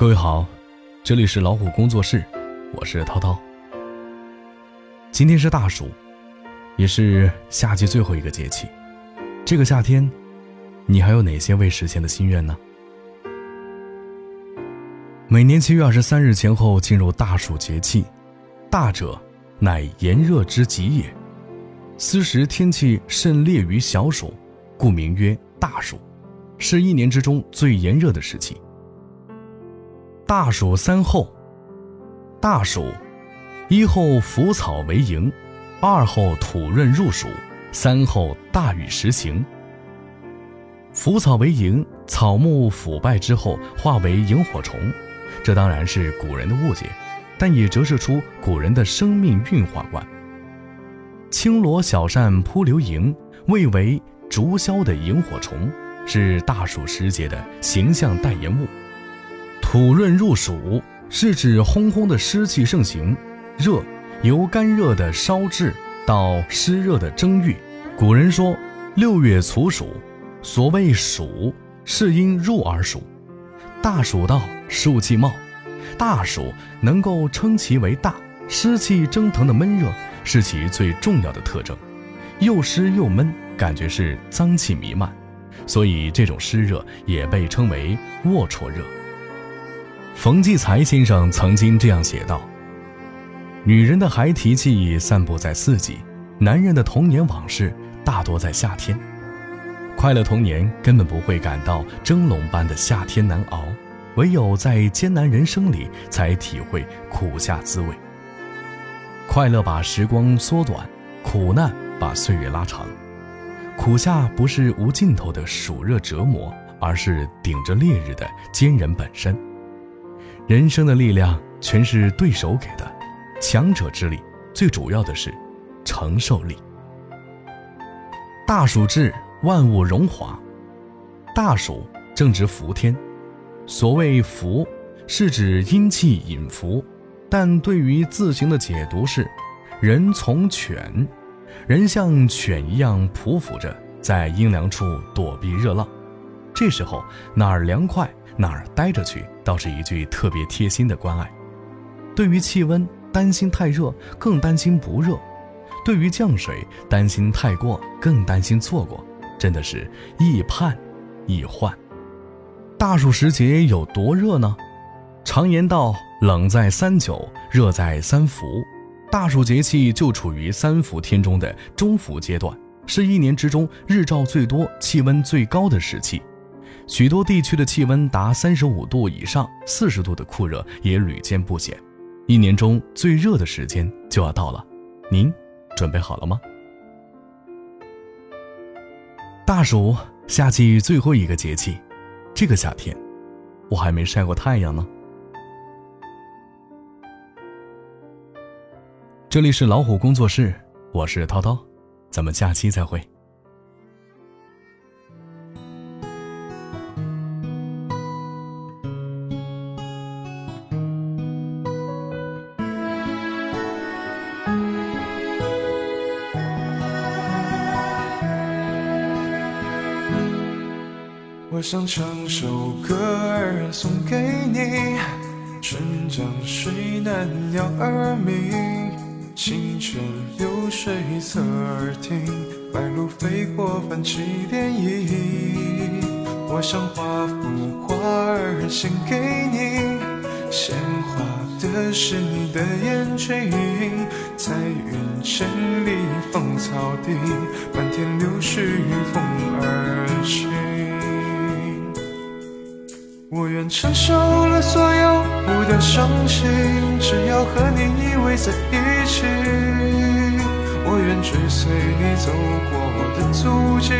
各位好，这里是老虎工作室，我是涛涛。今天是大暑，也是夏季最后一个节气。这个夏天，你还有哪些未实现的心愿呢？每年七月二十三日前后进入大暑节气，大者，乃炎热之极也。斯时天气甚烈于小暑，故名曰大暑，是一年之中最炎热的时期。大暑三候，大暑，一候腐草为萤，二候土润入暑，三候大雨时行。腐草为萤，草木腐败之后化为萤火虫，这当然是古人的误解，但也折射出古人的生命运化观。青罗小扇扑流萤，谓为竹枭的萤火虫，是大暑时节的形象代言物。土润入暑，是指烘烘的湿气盛行，热由干热的烧炙到湿热的蒸浴。古人说：“六月处暑，所谓暑，是因入而暑。大暑到，暑气冒。大暑能够称其为大，湿气蒸腾的闷热是其最重要的特征，又湿又闷，感觉是脏气弥漫，所以这种湿热也被称为龌龊热。”冯骥才先生曾经这样写道：“女人的孩提记忆散布在四季，男人的童年往事大多在夏天。快乐童年根本不会感到蒸笼般的夏天难熬，唯有在艰难人生里才体会苦夏滋味。快乐把时光缩短，苦难把岁月拉长。苦夏不是无尽头的暑热折磨，而是顶着烈日的坚韧本身。”人生的力量全是对手给的，强者之力最主要的是承受力。大暑至，万物荣华。大暑正值伏天，所谓伏，是指阴气隐伏，但对于字形的解读是，人从犬，人像犬一样匍匐着，在阴凉处躲避热浪。这时候哪儿凉快？哪儿待着去，倒是一句特别贴心的关爱。对于气温，担心太热，更担心不热；对于降水，担心太过，更担心错过。真的是易盼易患。大暑时节有多热呢？常言道：“冷在三九，热在三伏。”大暑节气就处于三伏天中的中伏阶段，是一年之中日照最多、气温最高的时期。许多地区的气温达三十五度以上，四十度的酷热也屡见不鲜。一年中最热的时间就要到了，您准备好了吗？大暑，夏季最后一个节气，这个夏天，我还没晒过太阳呢。这里是老虎工作室，我是涛涛，咱们下期再会。我想唱首歌儿送给你，春江水暖鸟儿鸣，清泉流水侧耳听，白鹭飞过泛起涟漪。我想画幅画儿献给你，鲜花的是你的眼睛，彩云千里芳草地，漫天柳絮随风而起。我愿承受了所有不的伤心，只要和你依偎在一起。我愿追随你走过的足迹，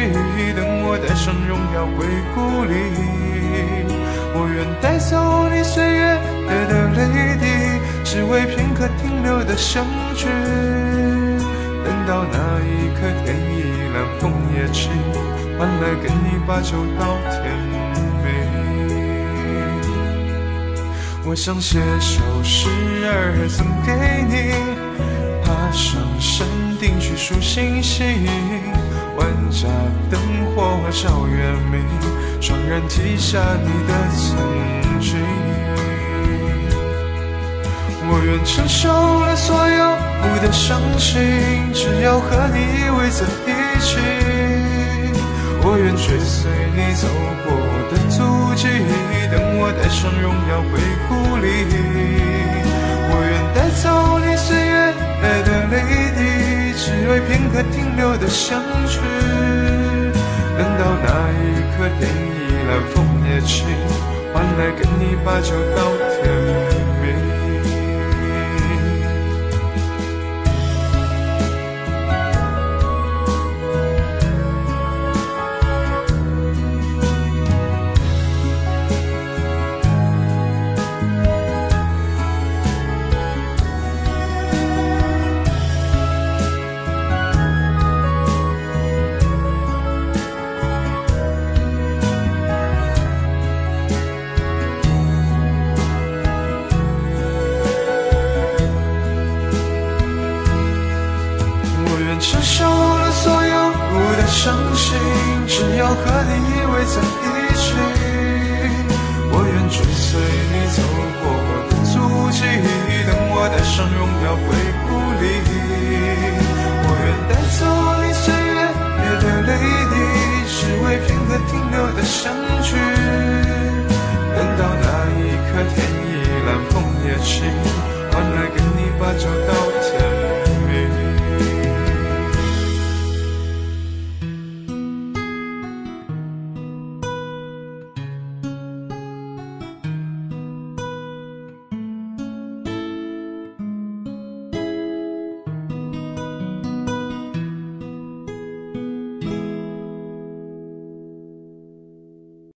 等我带上荣耀归故里。我愿带走你岁月的泪滴，只为片刻停留的相聚。等到那一刻天已蓝，风也起，换来给你把酒到天。我想写首诗儿送给你，爬上山顶去数星星，万家灯火照月明，双人记下你的曾经。我愿承受了所有的伤心，只要和你依偎在一起。我愿追随你走过的足迹，等我带上荣耀回故里。我愿带走你岁月的泪滴，只为片刻停留的相聚。等到那一刻，天已蓝，风也轻，换来跟你把酒到承受了所有苦的伤心，只要和你依偎在一起。我愿追随你走过的足迹，等我带上荣耀回故里。我愿带走你岁月的泪滴，只为片刻停留的相聚。等到那一刻，天已蓝，风也轻。换而给你把酒倒天